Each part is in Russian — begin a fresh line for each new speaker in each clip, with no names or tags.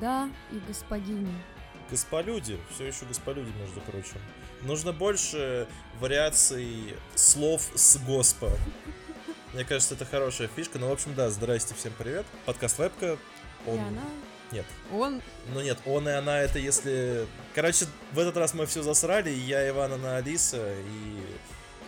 господа и господини.
Господлюди, все еще господлюди, между прочим. Нужно больше вариаций слов с госпо. Мне кажется, это хорошая фишка. Ну, в общем, да, здрасте, всем привет. Подкаст Вебка. Он...
И она,
Нет.
он,
Ну нет, он и она это если... Короче, в этот раз мы все засрали. Я, Иван, она Алиса.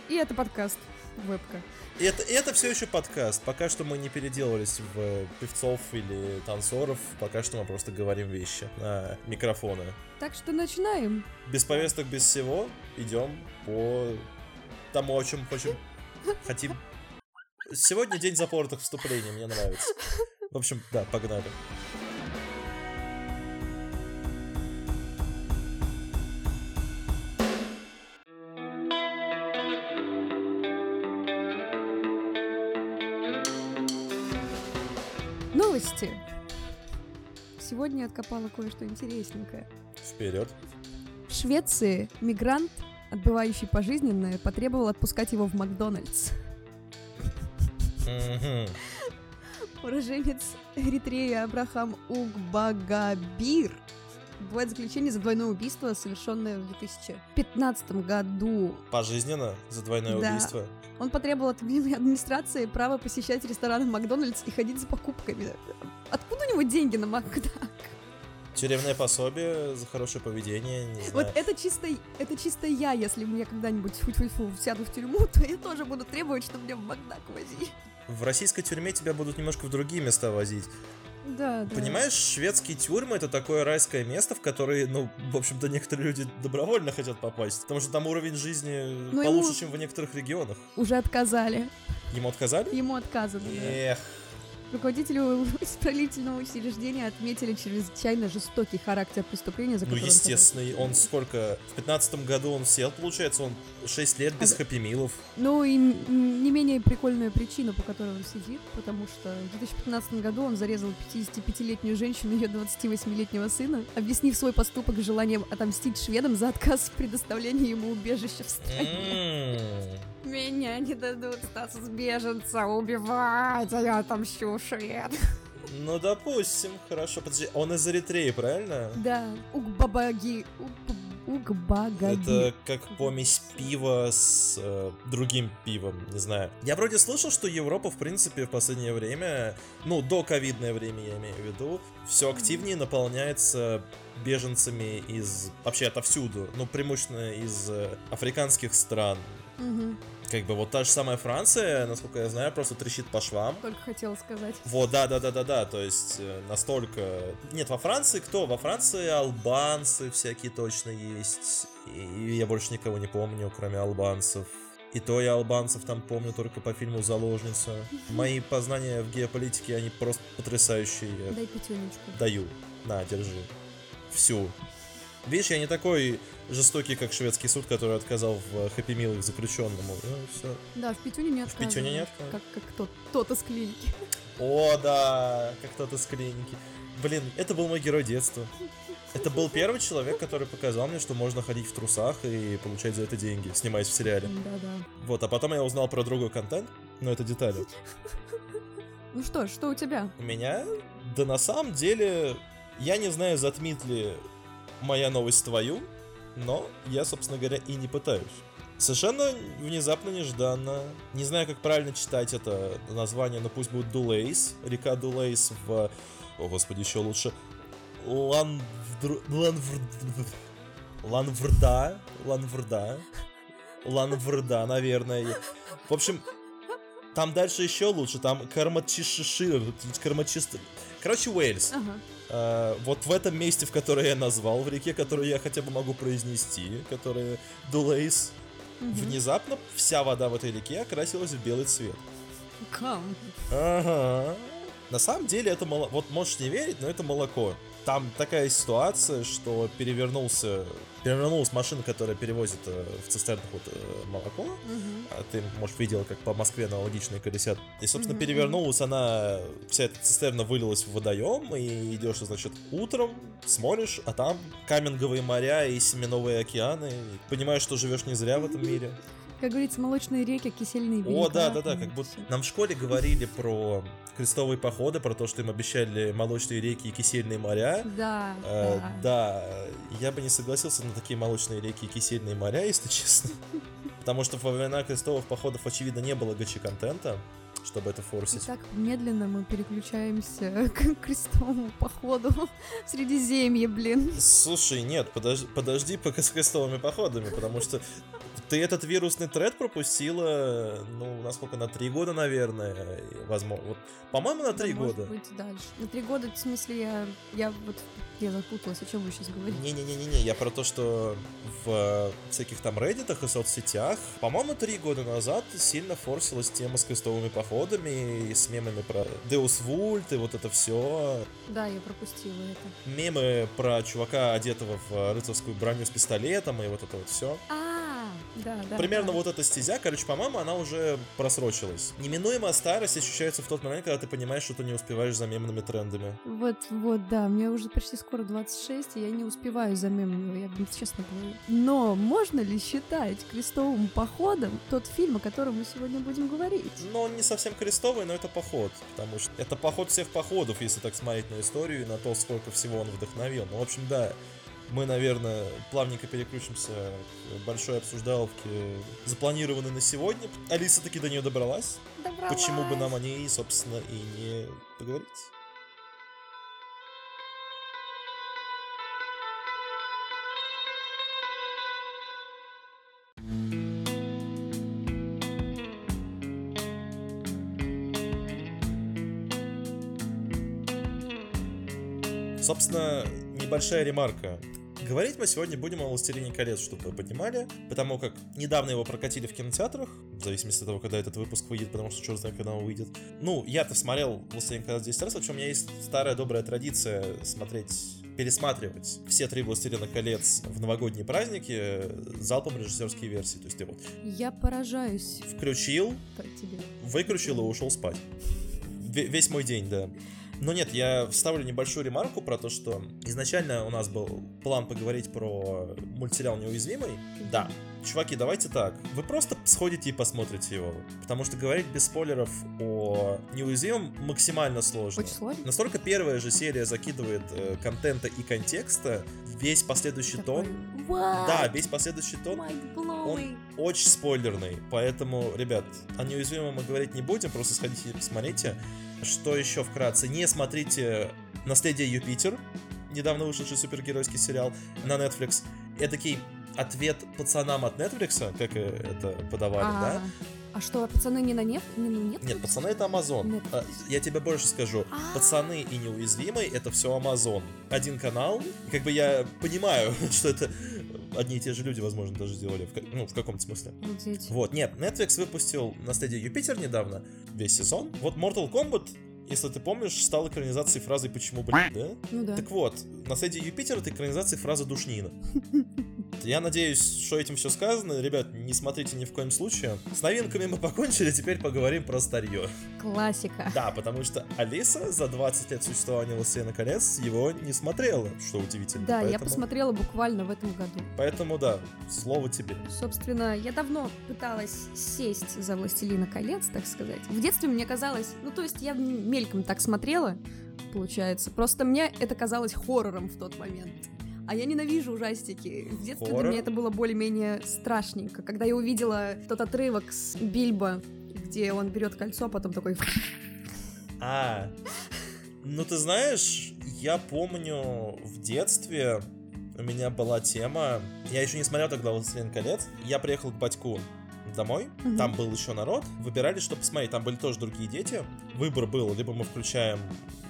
И...
и это подкаст Вебка.
и это, это все еще подкаст. Пока что мы не переделывались в певцов или танцоров. Пока что мы просто говорим вещи на микрофоны.
Так что начинаем.
Без повесток, без всего, идем по тому, о чем хочем, хотим. Сегодня день запоротых вступлений, мне нравится. В общем, да, погнали.
Новости. Сегодня я откопала кое-что интересненькое.
Вперед.
В Швеции мигрант, отбывающий пожизненное, потребовал отпускать его в Макдональдс. Уроженец Эритреи Абрахам Угбагабир бывает заключение за двойное убийство, совершенное в 2015 году.
Пожизненно за двойное
Да.
убийство.
Он потребовал от администрации право посещать рестораны Макдональдс и ходить за покупками. Откуда у него деньги на Макдак?
Тюремное пособие за хорошее поведение, не знаю.
Вот это чисто, это чисто я, если мне когда-нибудь фу сяду в тюрьму, то я тоже буду требовать, чтобы меня в Макдак возили.
В российской тюрьме тебя будут немножко в другие места возить.
Да, да.
Понимаешь, шведские тюрьмы это такое райское место, в которое, ну, в общем-то, некоторые люди добровольно хотят попасть. Потому что там уровень жизни
Ну,
получше,
ему-
чем в некоторых регионах.
Уже отказали.
Ему отказали?
Ему отказано. да. Руководителю исправительного учреждения отметили чрезвычайно жестокий характер преступления, за
ну,
он
естественно, и он сколько? В пятнадцатом году он сел, получается, он 6 лет без
А-
хэппи-милов.
Ну и не менее прикольная причина, по которой он сидит, потому что в 2015 году он зарезал 55-летнюю женщину и ее 28-летнего сына, объяснив свой поступок желанием отомстить шведам за отказ в предоставлении ему убежища в стране. Меня не дадут статус беженца убивать, а я отомщу швед.
Ну, допустим, хорошо. Подожди, он из Эритреи, правильно?
Да, угбабаги, уг- угбагаги.
Это как помесь пива с э, другим пивом, не знаю. Я вроде слышал, что Европа, в принципе, в последнее время, ну, до ковидное время, я имею в виду, все активнее наполняется беженцами из вообще отовсюду, ну, преимущественно из э, африканских стран.
Мгм,
Как бы вот та же самая Франция, насколько я знаю, просто трещит по швам.
Только хотела сказать.
Вот, да, да, да, да, да. То есть э, настолько. Нет, во Франции кто? Во Франции албанцы всякие точно есть. И я больше никого не помню, кроме албанцев. И то я албанцев там помню только по фильму Заложница. Мои познания в геополитике, они просто потрясающие.
Дай пятюнечку.
даю. На, держи. Всю. Видишь, я не такой жестокий, как шведский суд, который отказал в хэппи милах заключенному. Ну, все.
Да, в Петюне не
В Петюне не
отказывают,
отказывают.
Как, как тот, тот из клиники.
О, да, как кто-то с клиники. Блин, это был мой герой детства. Это был первый человек, который показал мне, что можно ходить в трусах и получать за это деньги, снимаясь в сериале.
Да-да.
Вот, а потом я узнал про другой контент, но это детали.
Ну что, что у тебя?
У меня, да на самом деле, я не знаю, затмит ли моя новость твою, но я, собственно говоря, и не пытаюсь. Совершенно внезапно, нежданно. Не знаю, как правильно читать это название, но пусть будет Дулейс. Река Дулейс в... О, господи, еще лучше. Ланвдр... Ланвр... Ланврда. Ланврда. Ланврда, наверное. В общем, там дальше еще лучше. Там Кармачишишир. Кармачист... Короче, Уэльс.
Ага.
Э, вот в этом месте, в которое я назвал, в реке, которую я хотя бы могу произнести, которая Дулейс,
Мгм.
внезапно вся вода в этой реке окрасилась в белый цвет.
Кам.
Ага. На самом деле это молоко. Вот можешь не верить, но это молоко. Там такая ситуация, что перевернулся, перевернулась машина, которая перевозит э, в цистернах вот, э, молоко.
Мгм.
А ты, может, видел, как по Москве аналогичные колесят. И, собственно,
Мгм,
перевернулась она, вся эта цистерна вылилась в водоем, и идешь, значит, утром, смотришь, а там каменговые моря и семеновые океаны. И понимаешь, что живешь не зря в этом мире.
Как говорится, молочные реки, кисельные берега.
О, да, да, да, как будто нам в школе говорили про крестовые походы, про то, что им обещали молочные реки и кисельные моря.
Да,
Э,
да.
да, я бы не согласился на такие молочные реки и кисельные моря, если честно. Потому что во времена крестовых походов, очевидно, не было гачи-контента, чтобы это форсить.
Итак, медленно мы переключаемся к крестовому походу в Средиземье, блин.
Слушай, нет, подожди, подожди пока с крестовыми походами, потому что ты этот вирусный тред пропустила, ну, насколько, на три года, наверное, возможно. Вот, по-моему, на
Да,
три
может
года.
быть, дальше. На три года, в смысле, я, я вот я запуталась, о чем вы сейчас говорите.
Не-не-не-не, я про то, что в всяких там реддитах и соцсетях, по-моему, три года назад сильно форсилась тема с крестовыми походами и с мемами про Deus Vult и вот это все.
Да, я пропустила это.
Мемы про чувака, одетого в рыцарскую броню с пистолетом и вот это вот все.
А, да, да.
Примерно
да.
вот эта стезя, короче, по-моему, она уже просрочилась. Неминуемая старость ощущается в тот момент, когда ты понимаешь, что ты не успеваешь за мемными трендами.
Вот, вот, да, мне уже почти скоро 26, и я не успеваю за мемами, я вам честно говорю. Но можно ли считать крестовым походом тот фильм, о котором мы сегодня будем говорить?
Но он не совсем крестовый, но это поход. Потому что это поход всех походов, если так смотреть на историю и на то, сколько всего он вдохновил. Ну, в общем, да, мы, наверное, плавненько переключимся к большой обсуждаловке, запланированной на сегодня. Алиса таки до нее добралась. Почему бы нам о ней, собственно, и не поговорить? Собственно, небольшая ремарка. Говорить мы сегодня будем о «Властелине колец», чтобы вы понимали, потому как недавно его прокатили в кинотеатрах, в зависимости от того, когда этот выпуск выйдет, потому что черт знает, когда он выйдет. Ну, я-то смотрел «Властелин колец» 10 раз, вообще у меня есть старая добрая традиция смотреть пересматривать все три «Властелина колец» в новогодние праздники залпом режиссерские версии. То есть ты вот
Я поражаюсь
включил,
тебе.
выключил и ушел спать. Ве- Весь мой день, да. Но нет, я вставлю небольшую ремарку про то, что изначально у нас был план поговорить про мультсериал «Неуязвимый». Да, чуваки, давайте так. Вы просто сходите и посмотрите его. Потому что говорить без спойлеров о «Неуязвимом» максимально сложно.
Очень сложно.
Настолько первая же серия закидывает э, контента и контекста, весь последующий тон... Да, весь последующий тон он очень спойлерный, поэтому, ребят, о неуязвимом мы говорить не будем, просто сходите и посмотрите. Что еще вкратце? Не смотрите «Наследие Юпитер», недавно вышедший супергеройский сериал на Netflix. Эдакий ответ пацанам от Netflix, как это подавали, да?
А что, пацаны не на нет? Не на нет?
Нет, пацаны это.
Netflix.
А, Я тебе больше скажу.
А.
Пацаны и неуязвимый это все Amazon. Один канал. И как бы я понимаю, что это одни и те же люди, возможно, даже сделали. в Ну, в каком-то смысле.
Обалдеть.
Вот, нет, Netflix выпустил «Наследие Юпитер» недавно, весь сезон. Вот Mortal Kombat, если ты помнишь, стал экранизацией фразы «Почему, блядь», да?
Ну да.
Так вот, «Наследие Юпитер» — это экранизация фразы «Душнина». Я надеюсь, что этим все сказано. Ребят, не смотрите ни в коем случае. С новинками мы покончили, теперь поговорим про старье.
Классика.
Да, потому что Алиса за 20 лет существования «Властелина колец» его не смотрела, что удивительно.
Да, я
Поэтому-
посмотрела буквально в этом году.
Поэтому, да, слово тебе.
Собственно, я давно пыталась сесть за «Властелина колец», так сказать. В детстве мне казалось... Ну, то есть я мельком так смотрела, получается. Просто мне это казалось хоррором в тот момент. А я ненавижу ужастики. В детстве для
Хоррор?
меня это было более-менее страшненько. Когда я увидела тот отрывок с Бильбо, где он берет кольцо, а потом такой...
А, ну ты знаешь, я помню в детстве у меня была тема, я еще не смотрел тогда «Властелин колец», я приехал к батьку домой,
Мгм.
там был еще народ, выбирали, что посмотреть, там были тоже другие дети, выбор был, либо мы включаем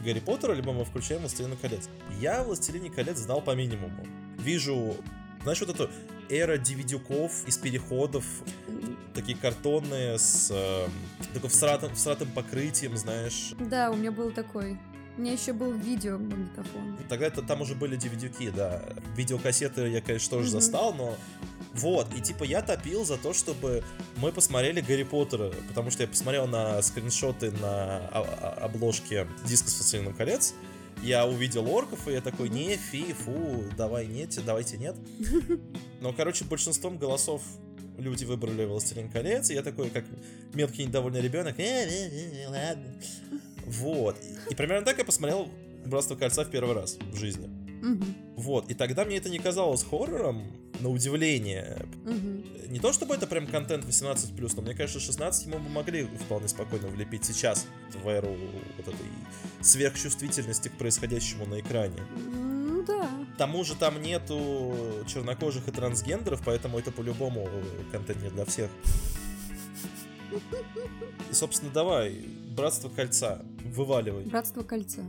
Гарри Поттера, либо мы включаем «Властелина колец». Я «Властелине колец» знал по минимуму. Вижу, знаешь, вот эту эра DVD-ков из переходов, такие картонные с э, такой всратым, всратым покрытием, знаешь,
Да, у меня был такой. У меня еще был видеомагнитофон.
Тогда это там уже были DVD-ки, да. Видеокассеты я, конечно, тоже
Мгм.
застал, но... Вот, и типа я топил за то, чтобы мы посмотрели Гарри Поттера, потому что я посмотрел на скриншоты на обложке диска с «Властелином колец», я увидел орков, и я такой, не, фи, фу, давай нет, давайте нет. Но, короче, большинством голосов люди выбрали «Властелин колец», и я такой, как мелкий недовольный ребенок, «Э, э, э, ладно. Вот. И примерно так я посмотрел «Братство кольца» в первый раз в жизни.
Мгм.
Вот. И тогда мне это не казалось хоррором, на удивление.
Мгм.
Не то чтобы это прям контент 18+, но мне кажется, 16 ему бы могли вполне спокойно влепить сейчас, в эру вот этой сверхчувствительности к происходящему на экране.
М, Да.
К тому же там нету чернокожих и трансгендеров, поэтому это по-любому контент не для всех. И, собственно, давай, Братство Кольца, вываливай.
Братство кольца.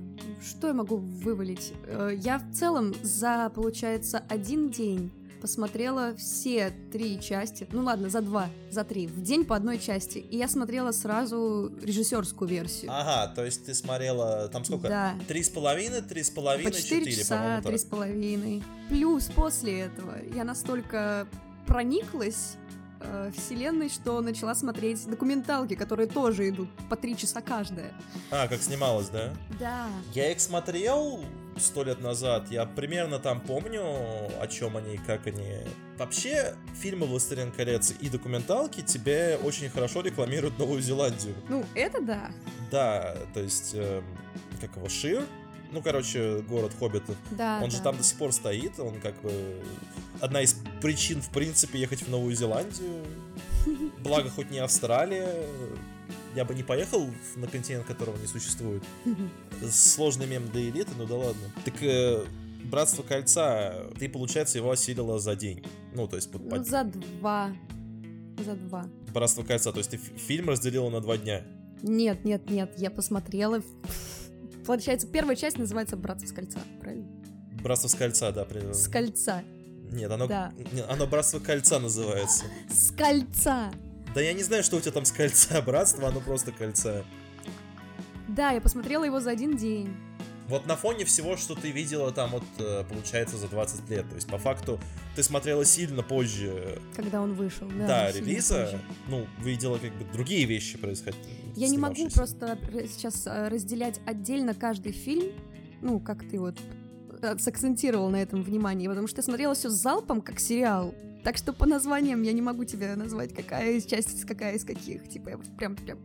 Что я могу вывалить? Э, Я в целом за, получается, один день посмотрела все три части. Ну ладно, за два, за три. В день по одной части. И я смотрела сразу режиссерскую версию.
Ага, то есть ты смотрела, там сколько?
Да.
Три с половиной, три с половиной,
По четыре часа, три с половиной. Плюс после этого я настолько прониклась э, вселенной, что начала смотреть документалки, которые тоже идут по три часа каждая.
А, как снималось, да?
Да.
Я их смотрел сто лет назад, я примерно там помню, о чем они и как они. Вообще, фильмы «Властелин колец» и документалки тебе очень хорошо рекламируют Новую Зеландию.
Ну, это да.
Да, то есть, эм, как его, Шир? Ну, короче, город Хоббитов.
Да.
Он же
да.
там до сих пор стоит, он как бы одна из причин, в принципе, ехать в Новую Зеландию. Благо, хоть не Австралия. Я бы не поехал на континент, которого не существует. Сложный мем для элиты, ну да ладно. Так э, Братство Кольца, ты, получается, его осилила за день. Ну, то есть, под-
Ну, за два. За два.
Братство Кольца, то есть ты фи- фильм разделила на два дня.
Нет, нет, нет, я посмотрела. Получается, первая часть называется «Братство с кольца», правильно?
Братство с кольца, да. при-
С кольца.
Нет, оно,
Да.
оно Братство Кольца называется.
С кольца!
Да я не знаю, что у тебя там с кольца, братство, оно просто кольца.
Да, я посмотрела его за один день.
Вот на фоне всего, что ты видела там, вот, э, получается, за 20 лет. То есть, по факту, ты смотрела сильно позже,
Когда он вышел. Да,
да, релиза.
позже.
Ну, видела как бы другие вещи происходить.
Я не могу просто сейчас э, разделять отдельно каждый фильм, ну, как ты вот сакцентировал на этом внимание, потому что я смотрела все залпом, как сериал. Так что по названиям я не могу тебе назвать, какая из частей, какая из каких. Типа, я прям, прям...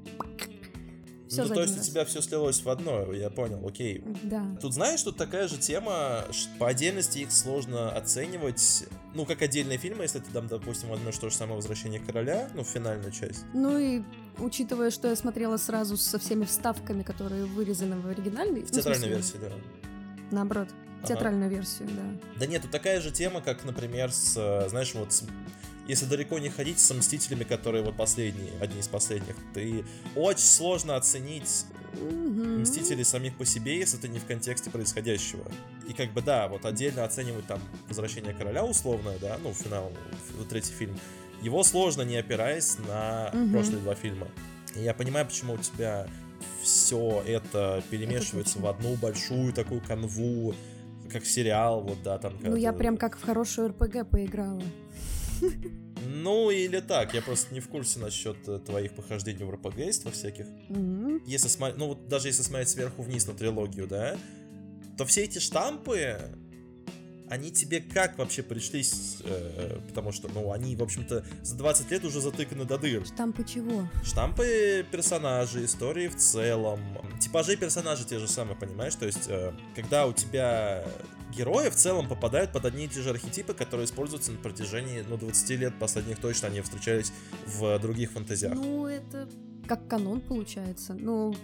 Все
ну, то есть у
раз.
тебя все слилось в одно, я понял, окей.
Да.
Тут знаешь, тут такая же тема, по отдельности их сложно оценивать, ну, как отдельные фильмы, если ты там, допустим, возьмешь то же самое «Возвращение короля», ну, финальную часть.
Ну и учитывая, что я смотрела сразу со всеми вставками, которые вырезаны в оригинальной...
В
ну,
театральной
смысле,
версии, да.
Наоборот,
Ага.
театральную версию, да.
Да нет, тут такая же тема, как, например, с, э, знаешь, вот, с- если далеко не ходить, с «Мстителями», которые вот последние, одни из последних, ты очень сложно оценить
Мгм.
Мстители самих по себе, если ты не в контексте происходящего. И как бы да, вот отдельно оценивать там Возвращение короля условное, да, ну, финал, третий фильм, его сложно, не опираясь на
Мгм.
прошлые два фильма. И я понимаю, почему у тебя все это перемешивается
точно.
в одну большую такую канву, как сериал, вот, да, там.
Ну я прям как в хорошую РПГ поиграла.
Ну, или так, я просто не в курсе насчет э, твоих похождений в РПГ всяких.
Мгм.
если смотреть, ну вот даже если смотреть сверху вниз на трилогию, да, то все эти штампы, они тебе как вообще пришлись, э, потому что, ну, они, в общем-то, за 20 лет уже затыканы до дыр.
Штампы чего?
Штампы персонажей, истории в целом, типажи персонажей те же самые, понимаешь? То есть, э, когда у тебя герои в целом попадают под одни и те же архетипы, которые используются на протяжении, ну, 20 лет последних точно, они встречались в других фантазиях.
Ну, это как канон получается. Ну,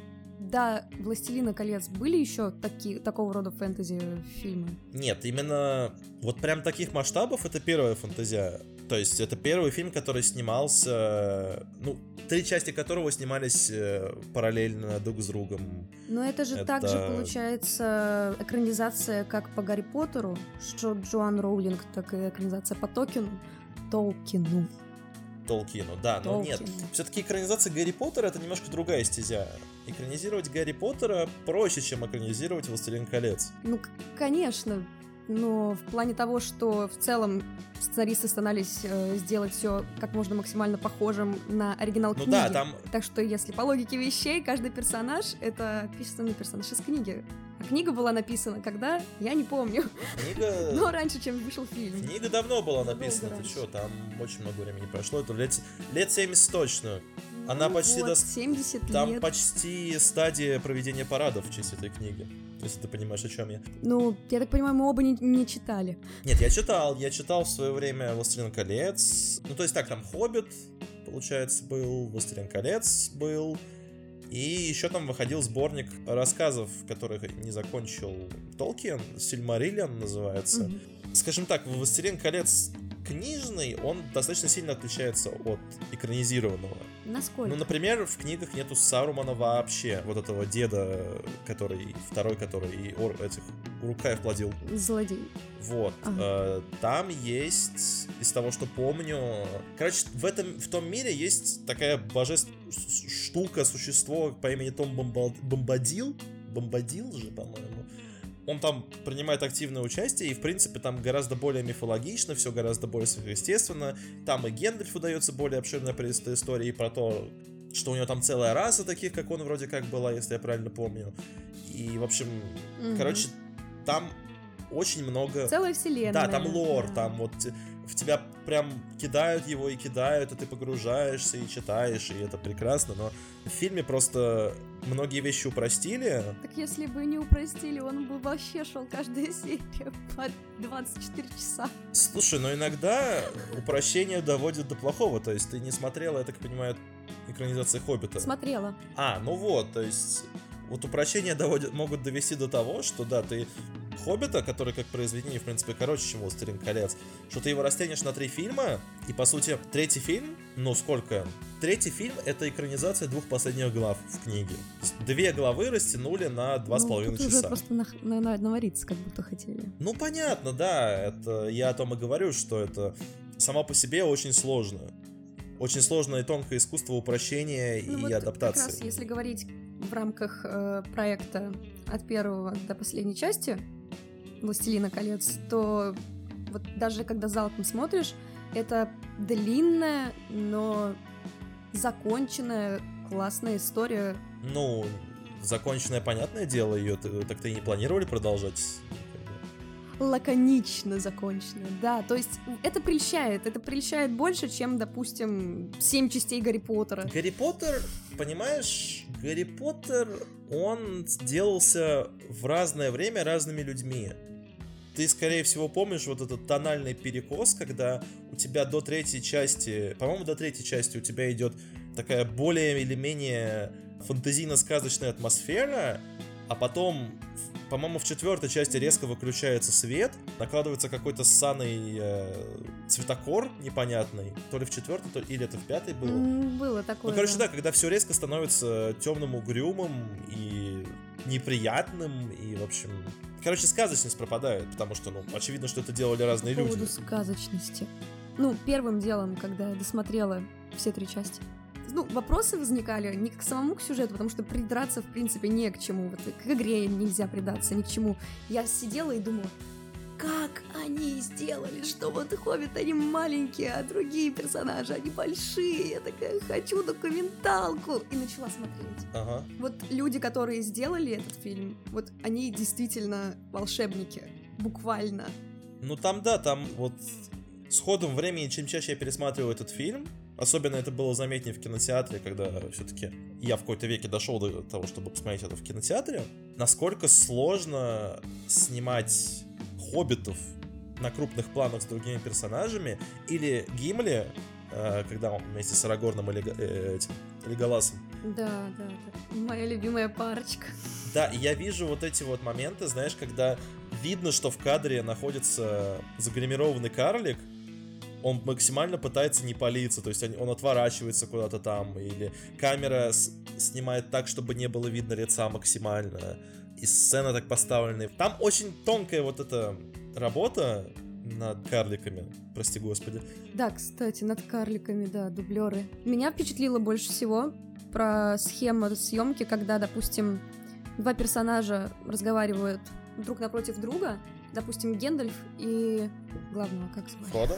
да, «Властелина колец» были еще такие, такого рода фэнтези-фильмы?
Нет, именно вот прям таких масштабов это первая фантазия. То есть это первый фильм, который снимался, ну, три части которого снимались э, параллельно друг с другом.
Но это же
Это-
также получается экранизация как по Гарри Поттеру, что Джоан Роулинг, так и экранизация по Токену. Толкину.
Толкину, да, но нет.
Толкину.
Все-таки экранизация Гарри Поттера это немножко другая стезя. Экранизировать Гарри Поттера проще, чем экранизировать Властелин колец.
Ну, конечно, но в плане того, что в целом сценаристы старались э, сделать все как можно максимально похожим на оригинал
Ну
книги.
да, там
Так что, если по логике вещей, каждый персонаж — это писанный персонаж из книги. А Книга была написана когда? Я не помню.
Книга...
Но раньше, чем вышел фильм.
Книга давно была написана, ты что, там очень много времени прошло, это лет, лет 70 точно. Она
Ну
почти
вот,
до...
70
Там
лет.
почти стадия проведения парадов в честь этой книги. Если ты понимаешь, о чем я.
Ну, я так понимаю, мы оба не, не читали.
Нет, я читал, я читал в свое время «Властелин колец». Ну, то есть так, там «Хоббит», получается, был, «Властелин колец» был. И еще там выходил сборник рассказов, которых не закончил Толкин, «Сильмариллион» называется.
Мгм.
Скажем так, «Властелин колец» книжный, он достаточно сильно отличается от экранизированного.
Насколько?
Ну, например, в книгах нету Сарумана вообще, вот этого деда, который, второй, который ор, этих Урукаев плодил.
Злодей.
Вот.
Ага.
Э, там есть, из того, что помню... Короче, в этом, в том мире есть такая божественная штука, существо по имени Том Бомбадил. Бомбадил же, по-моему. Он там принимает активное участие, и, в принципе, там гораздо более мифологично, все гораздо более сверхъестественно. Там и Гендальфу дается более обширная предыстория про то, что у него там целая раса таких, как он вроде как была, если я правильно помню. И, в общем,
Мгм.
короче, там очень много...
Целая вселенная.
Да, там лор,
да.
там вот в тебя прям кидают его и кидают, и ты погружаешься и читаешь, и это прекрасно, но в фильме просто многие вещи упростили.
Так если бы не упростили, он бы вообще шел каждая серия по 24 часа.
Слушай, но иногда упрощение доводит до плохого, то есть ты не смотрела, я так понимаю, экранизации Хоббита.
Смотрела.
А, ну вот, то есть вот упрощения доводят, могут довести до того, что да, ты Хоббита, который как произведение, в принципе, короче, чем «Властелин колец», что ты его растянешь на три фильма, и, по сути, третий фильм, ну, сколько? Третий фильм — это экранизация двух последних глав в книге. Две главы растянули на два с
Ну,
половиной
тут уже
часа.
просто на, на- на- навариться как будто хотели.
Ну, понятно, да, это я о том и говорю, что это само по себе очень сложно. Очень сложное и тонкое искусство упрощения
Ну
и
вот
адаптации.
Как раз если говорить в рамках э, проекта от первого до последней части «Властелина колец», то вот даже когда залпом смотришь, это длинная, но законченная, классная история.
Ну, законченное, понятное дело, ее так то и не планировали продолжать.
лаконично законченная, да, то есть это прельщает, это прельщает больше, чем, допустим, семь частей Гарри Поттера.
Гарри Поттер, понимаешь, Гарри Поттер, он делался в разное время разными людьми. Ты, скорее всего, помнишь вот этот тональный перекос, когда у тебя до третьей части, по-моему, до третьей части у тебя идет такая более или менее фантазийно-сказочная атмосфера, а потом, по-моему, в четвертой части резко выключается свет, накладывается какой-то ссаный э, цветокор непонятный, то ли в четвертой, то ли или это в пятой было.
Было такое.
Ну, короче, да, когда все резко становится темным, угрюмым и неприятным, и, в общем... Короче, сказочность пропадает, потому что, ну, очевидно, что это делали разные
По
люди.
поводу сказочности. Ну, первым делом, когда я досмотрела все три части, ну, вопросы возникали не к самому к сюжету, потому что придраться, в принципе, не к чему. Вот к игре нельзя придаться, ни к чему. Я сидела и думала, как они сделали, что вот Хоббит, они маленькие, а другие персонажи, они большие. Я такая, хочу документалку. И начала смотреть.
Ага.
Вот люди, которые сделали этот фильм, вот они действительно волшебники. Буквально.
Ну, там, да, там вот с ходом времени, чем чаще я пересматриваю этот фильм, особенно это было заметнее в кинотеатре, когда все-таки я в какой-то веке дошел до того, чтобы посмотреть это в кинотеатре, насколько сложно снимать хоббитов на крупных планах с другими персонажами, или Гимли, э, когда он вместе с Арагорном и Лего- э, этим, Леголасом
Да, да, да. Моя любимая парочка.
Да, и я вижу вот эти вот моменты, знаешь, когда видно, что в кадре находится загримированный карлик, он максимально пытается не палиться, то есть он, он отворачивается куда-то там, или камера с- снимает так, чтобы не было видно лица максимально, и сцена так поставлена. Там очень тонкая вот эта работа над карликами, прости господи.
Да, кстати, над карликами, да, дублеры. Меня впечатлило больше всего про схему съемки, когда, допустим, два персонажа разговаривают друг напротив друга, допустим, Гендальф и главного, как звать?
Фродо?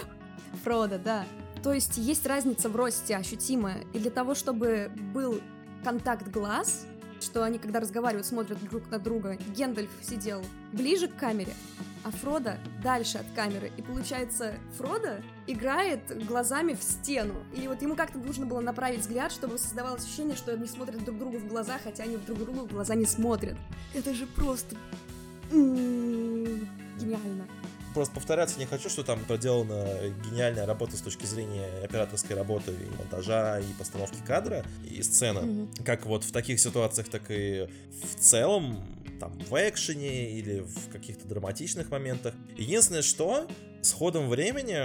Фродо, да. То есть есть разница в росте ощутимая, и для того, чтобы был контакт глаз, что они, когда разговаривают, смотрят друг на друга. Гендальф сидел ближе к камере, а Фрода дальше от камеры. И получается, Фрода играет глазами в стену. И вот ему как-то нужно было направить взгляд, чтобы создавалось ощущение, что они смотрят друг другу в глаза, хотя они друг другу в глаза не смотрят. Это же просто... Гениально
просто повторяться не хочу, что там проделана гениальная работа с точки зрения операторской работы и монтажа, и постановки кадра, и сцены. Mm-hmm. Как вот в таких ситуациях, так и в целом, там, в экшене или в каких-то драматичных моментах. Единственное, что с ходом времени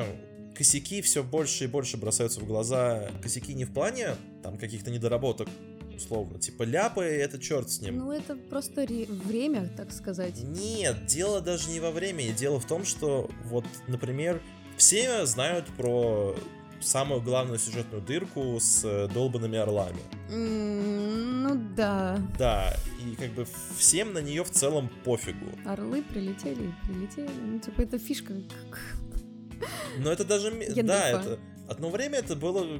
косяки все больше и больше бросаются в глаза. Косяки не в плане там каких-то недоработок условно. Типа ляпы, это черт с ним.
Ну, это просто ре- время, так сказать.
Нет, дело даже не во времени. Дело в том, что вот, например, все знают про самую главную сюжетную дырку с э, долбанными орлами.
Mm, ну да.
Да, и как бы всем на нее в целом пофигу.
Орлы прилетели, прилетели. Ну, типа, это фишка.
Но это даже... Да, это... Одно время это было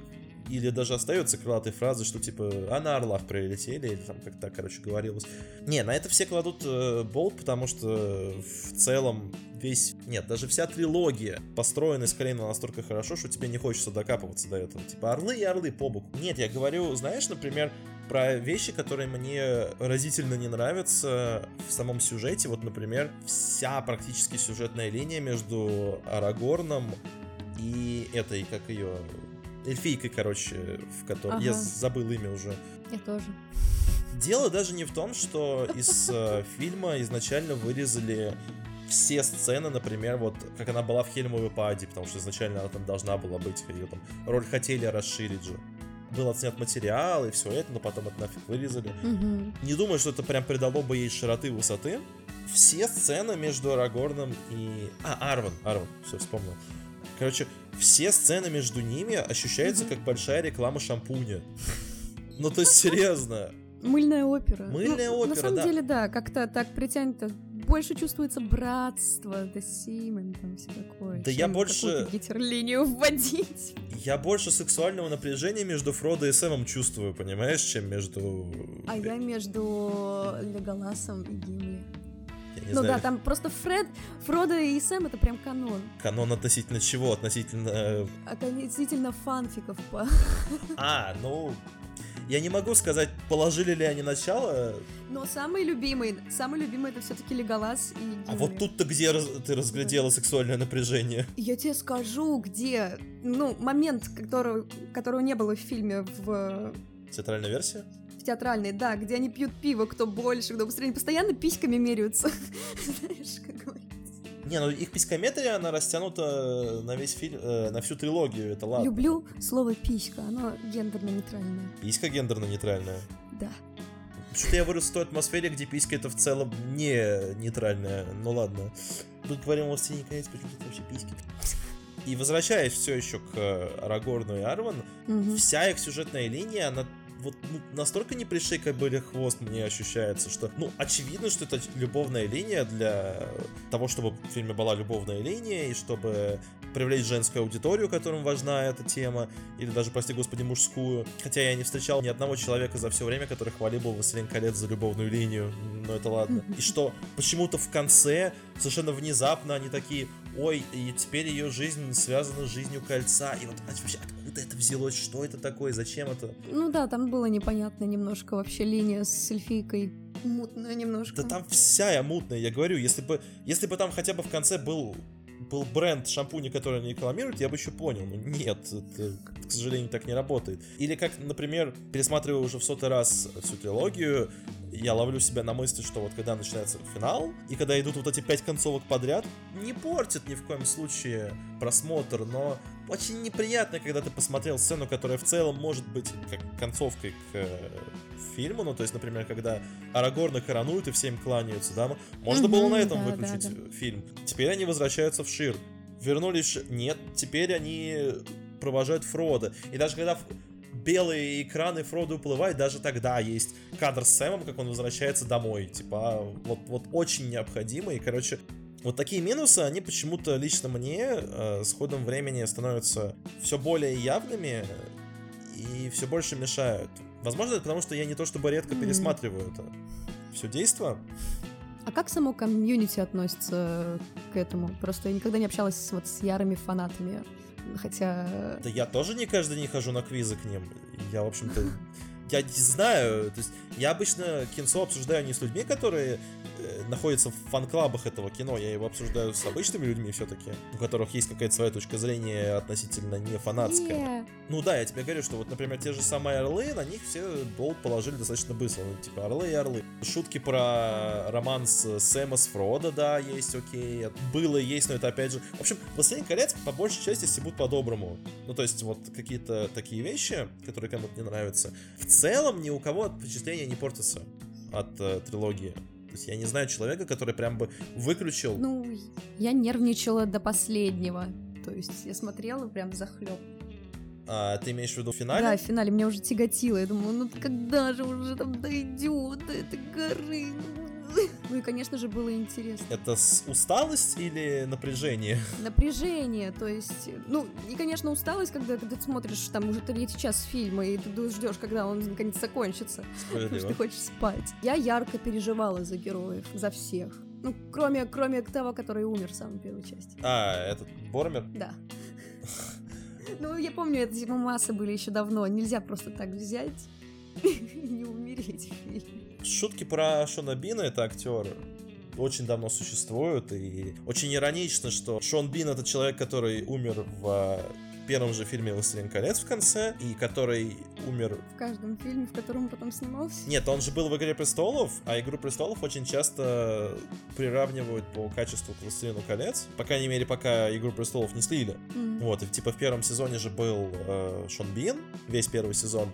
или даже остается крылатой фразы, что типа а на орлах прилетели, или там как так, короче, говорилось. Не, на это все кладут э, болт, потому что в целом весь... Нет, даже вся трилогия построена скорее настолько хорошо, что тебе не хочется докапываться до этого. Типа орлы и орлы по боку. Нет, я говорю, знаешь, например, про вещи, которые мне разительно не нравятся в самом сюжете. Вот, например, вся практически сюжетная линия между Арагорном и этой, как ее, эльфийкой, короче, в которой... Ага. Я забыл имя уже.
Я тоже.
Дело даже не в том, что из э, фильма изначально вырезали все сцены, например, вот как она была в Хельмовой паде, потому что изначально она там должна была быть, ее там роль хотели расширить же. Был отснят материал и все это, но потом это нафиг вырезали.
Угу.
Не думаю, что это прям придало бы ей широты высоты. Все сцены между Арагорном и... А, Арван, Арван, все, вспомнил. Короче, все сцены между ними ощущаются как большая реклама шампуня. Ну, то есть, серьезно.
Мыльная опера.
Мыльная ну, опера, На
самом
да.
деле, да, как-то так притянуто. Больше чувствуется братство, да Симон, там все такое.
Да я больше...
гитерлинию вводить.
Я больше сексуального напряжения между Фродо и Сэмом чувствую, понимаешь, чем между...
А я между Леголасом и Гимли
не
ну
знаю.
да, там просто Фред, Фродо и Сэм это прям канон.
Канон относительно чего? Относительно... Э,
относительно фанфиков по...
А, ну... Я не могу сказать, положили ли они начало.
Но самый любимый, самый любимый это все-таки Леголас и Гимли.
А вот тут-то где раз, ты разглядела да. сексуальное напряжение?
Я тебе скажу, где. Ну, момент, которого, которого не было в фильме в...
Театральная версия?
Театральные, да, где они пьют пиво, кто больше, кто быстрее. Они постоянно письками меряются. Знаешь, как говорится.
Не, ну их писькометрия, она растянута на весь фильм, э, на всю трилогию, это ладно.
Люблю слово писька, оно гендерно-нейтральное.
Писька гендерно-нейтральная?
Да.
Что-то я вырос в той атмосфере, где писька это в целом не нейтральная. Ну ладно. Тут говорим о «Властелине колец», почему тут вообще письки? И возвращаясь все еще к Арагорну и Арван, угу. вся их сюжетная линия, она вот ну, настолько не пришей были хвост мне ощущается, что, ну, очевидно, что это любовная линия для того, чтобы в фильме была любовная линия, и чтобы привлечь женскую аудиторию, которым важна эта тема, или даже, прости господи, мужскую. Хотя я не встречал ни одного человека за все время, который хвалил бы «Властелин колец» за любовную линию, но это ладно. И что почему-то в конце совершенно внезапно они такие, ой, и теперь ее жизнь связана с жизнью кольца, и вот вообще откуда это взялось, что это такое, зачем это?
Ну да, там было непонятно немножко вообще линия с эльфийкой. Мутная немножко.
Да там вся я мутная, я говорю, если бы, если бы там хотя бы в конце был был бренд шампуня, который они рекламируют, я бы еще понял. Но нет, это, к сожалению, так не работает. Или как, например, пересматривая уже в сотый раз всю трилогию, я ловлю себя на мысли, что вот когда начинается финал, и когда идут вот эти пять концовок подряд, не портит ни в коем случае просмотр, но очень неприятно, когда ты посмотрел сцену, которая в целом может быть как концовкой к э, фильму, ну то есть, например, когда Арагорна коронуют и всем кланяются, да, можно было на этом да, выключить да, да. фильм. Теперь они возвращаются в Шир. Вернулись... Нет, теперь они провожают Фрода. И даже когда белые экраны Фрода уплывают, даже тогда есть кадр с Сэмом, как он возвращается домой. Типа, вот, вот очень необходимо. И, короче, вот такие минусы, они почему-то лично мне э, с ходом времени становятся все более явными и все больше мешают Возможно, это потому, что я не то чтобы редко
М.
пересматриваю это. Все действо.
А как само комьюнити относится к этому? Просто я никогда не общалась с, вот, с ярыми фанатами. Хотя...
Да я тоже не каждый день хожу на квизы к ним. Я, в общем-то, я не знаю. То есть я обычно кинцо обсуждаю не с людьми, которые э, находятся в фан-клабах этого кино. Я его обсуждаю с обычными людьми все-таки, у которых есть какая-то своя точка зрения относительно не фанатская.
Не.
Ну да, я тебе говорю, что вот, например, те же самые орлы, на них все болт положили достаточно быстро. Ну, типа орлы и орлы. Шутки про романс Сэма с Фродо, да, есть, окей. Было, есть, но это опять же... В общем, «Властелин колец» по большей части стебут по-доброму. Ну, то есть вот какие-то такие вещи, которые кому-то не нравятся. В целом ни у кого впечатление не портится от э, трилогии. То есть я не знаю человека, который прям бы выключил...
Ну, я нервничала до последнего. То есть я смотрела прям захлеб.
А, ты имеешь в виду в финале?
Да, в финале меня уже тяготило. Я думаю, ну когда же уже там дойдет до этой горы? Ну и, конечно же, было интересно.
Это усталость или напряжение?
Напряжение, то есть, ну, и, конечно, усталость, когда, когда ты смотришь там уже третий час фильма, и ты ждешь, когда он наконец закончится, потому что ты хочешь спать. Я ярко переживала за героев, за всех. Ну, кроме, кроме того, который умер в самой первой части.
А, этот Бормер?
Да. Ну, я помню, это типа массы были еще давно. Нельзя просто так взять и не умереть в фильме.
Шутки про Шона Бина, это актер, очень давно существуют, и очень иронично, что Шон Бин это человек, который умер в а, первом же фильме «Властелин колец» в конце, и который умер...
В каждом фильме, в котором он потом снимался.
Нет, он же был в «Игре престолов», а «Игру престолов» очень часто приравнивают по качеству к «Властелину колец», по крайней мере, пока «Игру престолов» не слили.
М.
Вот, и типа в первом сезоне же был э, Шон Бин, весь первый сезон,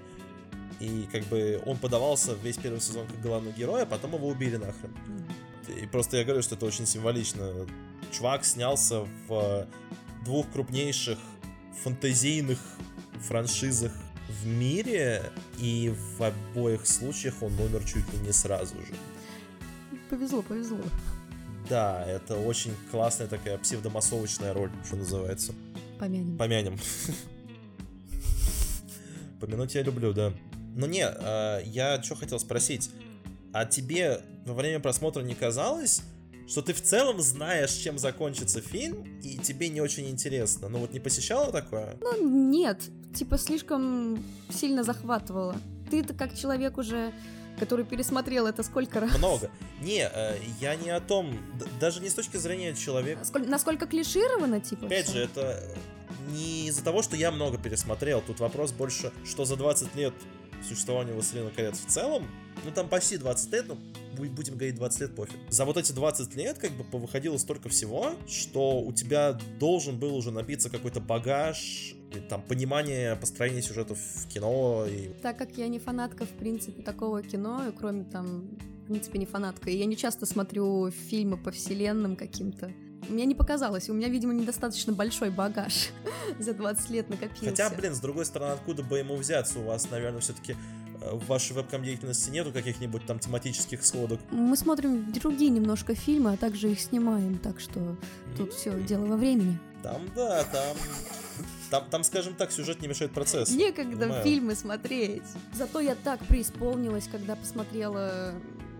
и как бы он подавался весь первый сезон как главный герой, а потом его убили нахрен. И просто я говорю, что это очень символично. Чувак снялся в двух крупнейших фантазийных франшизах в мире, и в обоих случаях он умер чуть ли не сразу же.
Повезло, повезло.
Да, это очень классная такая псевдомассовочная роль, что называется.
Помянем.
Помянем. Помянуть я люблю, да. Ну не, э, я что хотел спросить. А тебе во время просмотра не казалось, что ты в целом знаешь, чем закончится фильм, и тебе не очень интересно? Ну вот не посещало такое?
Ну, нет, типа слишком сильно захватывало. Ты-то как человек уже, который пересмотрел это сколько раз?
Много. Не, э, я не о том, даже не с точки зрения человека.
Сколь- насколько клишировано, типа?
Опять
всё?
же, это не из-за того, что я много пересмотрел. Тут вопрос больше, что за 20 лет существования «Властелина колец» в целом, ну там почти 20 лет, ну бу- будем говорить 20 лет, пофиг. За вот эти 20 лет как бы повыходило столько всего, что у тебя должен был уже набиться какой-то багаж, там понимание построения сюжетов в кино и
Так как я не фанатка, в принципе, такого кино, и кроме там, в принципе, не фанатка, и я не часто смотрю фильмы по вселенным каким-то. Мне не показалось, у меня, видимо, недостаточно большой багаж за 20 лет накопился.
Хотя, блин, с другой стороны, откуда бы ему взяться? У вас, наверное, все-таки в вашей вебкам-деятельности нету каких-нибудь там тематических сходок.
Мы смотрим другие немножко фильмы, а также их снимаем, так что тут все дело во времени.
Там, да, там... Там, там, скажем так, сюжет не мешает процессу.
Некогда
Понимаю.
фильмы смотреть. Зато я так преисполнилась, когда посмотрела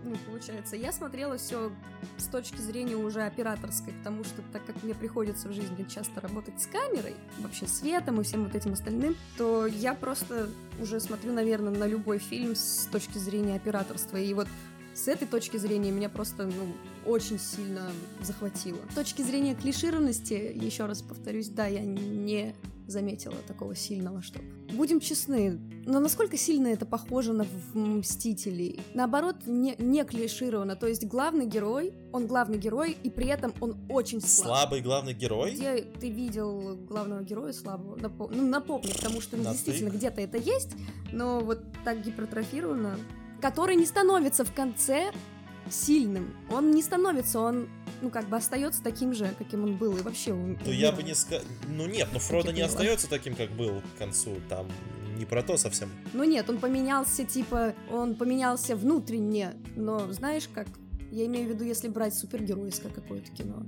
ну, получается, я смотрела все с точки зрения уже операторской, потому что так как мне приходится в жизни часто работать с камерой, вообще светом и всем вот этим остальным, то я просто уже смотрю, наверное, на любой фильм с точки зрения операторства. И вот с этой точки зрения меня просто, ну, очень сильно захватило. С точки зрения клишированности, еще раз повторюсь, да, я не заметила такого сильного, что... Будем честны, но насколько сильно это похоже на Мстителей? Наоборот, не, не клишировано. То есть главный герой, он главный герой, и при этом он очень слаб.
Слабый главный герой?
Где ты видел главного героя слабого? Напо- ну, напомни, потому что ну, действительно где-то это есть, но вот так гипертрофировано, который не становится в конце сильным. Он не становится, он, ну, как бы остается таким же, каким он был. И вообще... он-
Ну я бы не сказал... Ну нет, но Фродо
я
не
поняла.
остается таким, как был к концу. Там не про то совсем.
Ну нет, он поменялся, типа, он поменялся внутренне, но знаешь как? Я имею в виду, если брать супергеройское какое-то кино.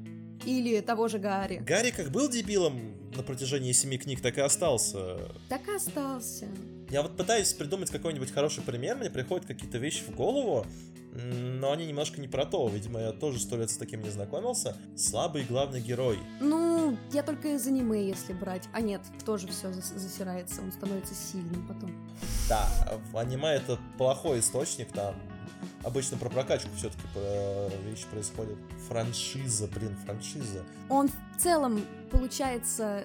Или того же Гарри.
Гарри как был дебилом на протяжении семи книг, так и остался.
Так и остался.
Я вот пытаюсь придумать какой-нибудь хороший пример, мне приходят какие-то вещи в голову, но они немножко не про то. Видимо, я тоже сто лет с таким не знакомился. Слабый главный герой.
Ну, я только из аниме, если брать. А нет, тоже все засирается, он становится сильным потом.
Да, аниме это плохой источник, там обычно про прокачку все-таки вещи происходят. Франшиза, блин, франшиза.
Он в целом, получается,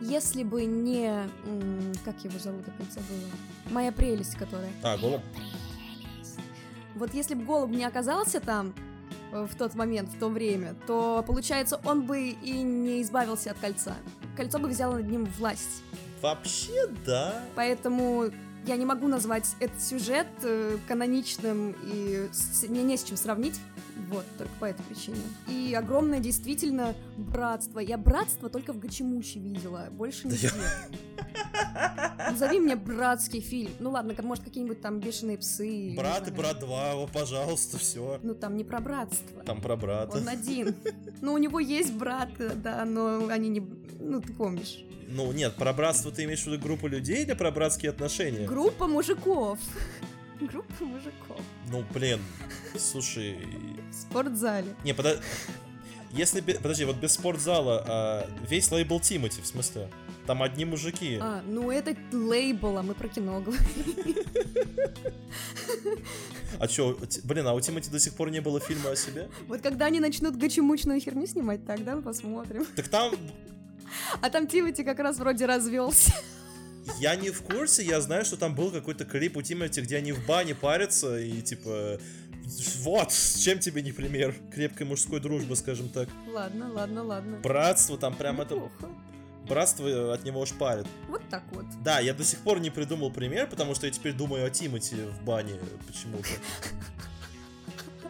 если бы не... Как его зовут, опять забыла? Моя прелесть, которая...
А, голубь.
Вот если бы голубь не оказался там э, в тот момент, в то время, то, получается, он бы и не избавился от кольца. Кольцо бы взяло над ним власть.
Вообще, да.
Поэтому я не могу назвать этот сюжет э, каноничным, и с, мне не с чем сравнить. Вот, только по этой причине. И огромное действительно братство. Я братство только в Гачимучи видела, больше нигде. Назови мне братский фильм. Ну ладно, может какие-нибудь там бешеные псы.
Брат и брат 2, о, пожалуйста, все.
Ну там не про братство.
Там про брата.
Он один. Ну у него есть брат, да, но они не... Ну ты помнишь.
Ну, нет, про братство ты имеешь в виду группу людей или про братские отношения?
Группа мужиков. Группа мужиков.
Ну, блин, слушай...
В спортзале.
Не, подожди. Если, подожди, вот без спортзала, а весь лейбл Тимати, в смысле? Там одни мужики.
А, ну это лейбл, а мы про кино говорим.
А чё, блин, а у Тимати до сих пор не было фильма о себе?
Вот когда они начнут гачемучную херню снимать, тогда мы посмотрим.
Так там
а там Тимати как раз вроде развелся.
Я не в курсе, я знаю, что там был какой-то клип у Тимати, где они в бане парятся и типа... Вот, чем тебе не пример крепкой мужской дружбы, скажем так.
Ладно, ладно, ладно.
Братство там прям Неплохо. это... Братство от него шпарит.
Вот так вот.
Да, я до сих пор не придумал пример, потому что я теперь думаю о Тимати в бане почему-то.